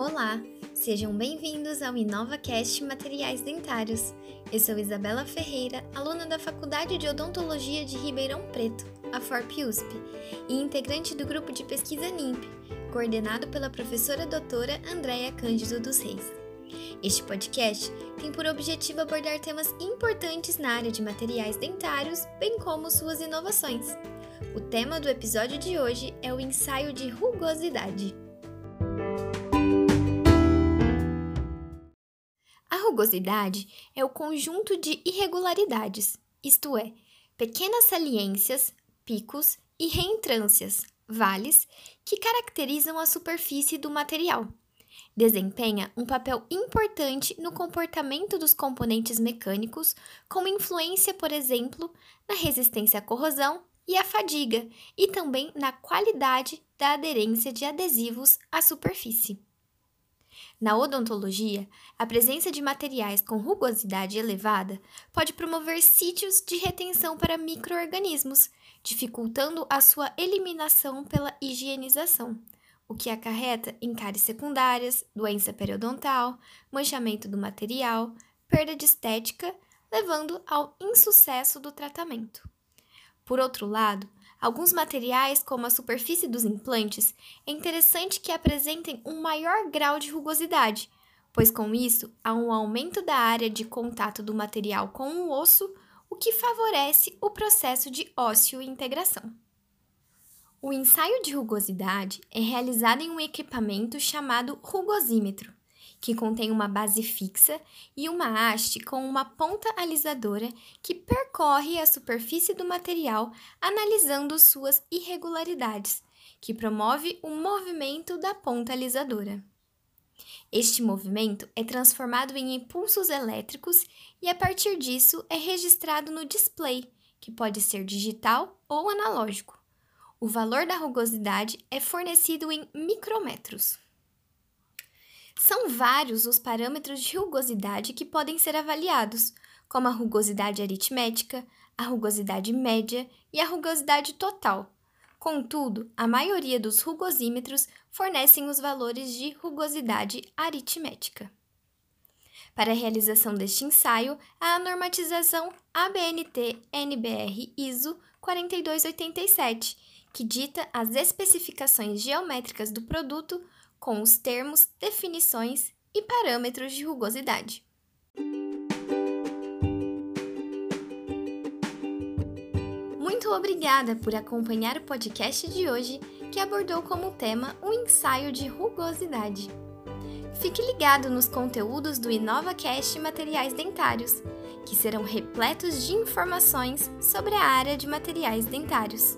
Olá, sejam bem-vindos ao InovaCast Materiais Dentários. Eu sou Isabela Ferreira, aluna da Faculdade de Odontologia de Ribeirão Preto, a FORP USP, e integrante do grupo de pesquisa NIMP, coordenado pela professora doutora Andréia Cândido dos Reis. Este podcast tem por objetivo abordar temas importantes na área de materiais dentários, bem como suas inovações. O tema do episódio de hoje é o ensaio de rugosidade. Rugosidade é o conjunto de irregularidades, isto é, pequenas saliências, picos e reentrâncias, vales, que caracterizam a superfície do material. Desempenha um papel importante no comportamento dos componentes mecânicos, com influência, por exemplo, na resistência à corrosão e à fadiga, e também na qualidade da aderência de adesivos à superfície. Na odontologia, a presença de materiais com rugosidade elevada pode promover sítios de retenção para microorganismos, dificultando a sua eliminação pela higienização, o que acarreta em cáries secundárias, doença periodontal, manchamento do material, perda de estética, levando ao insucesso do tratamento. Por outro lado, Alguns materiais, como a superfície dos implantes, é interessante que apresentem um maior grau de rugosidade, pois com isso há um aumento da área de contato do material com o osso, o que favorece o processo de ósseo-integração. O ensaio de rugosidade é realizado em um equipamento chamado rugosímetro que contém uma base fixa e uma haste com uma ponta alisadora que percorre a superfície do material analisando suas irregularidades, que promove o movimento da ponta alisadora. Este movimento é transformado em impulsos elétricos e, a partir disso, é registrado no display, que pode ser digital ou analógico. O valor da rugosidade é fornecido em micrômetros. São vários os parâmetros de rugosidade que podem ser avaliados, como a rugosidade aritmética, a rugosidade média e a rugosidade total. Contudo, a maioria dos rugosímetros fornecem os valores de rugosidade aritmética. Para a realização deste ensaio, há a normatização ABNT-NBR ISO 4287, que dita as especificações geométricas do produto com os termos, definições e parâmetros de rugosidade. Muito obrigada por acompanhar o podcast de hoje, que abordou como tema o ensaio de rugosidade. Fique ligado nos conteúdos do InovaCast Materiais Dentários, que serão repletos de informações sobre a área de materiais dentários.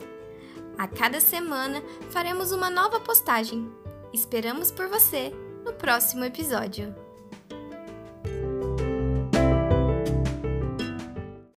A cada semana faremos uma nova postagem Esperamos por você no próximo episódio.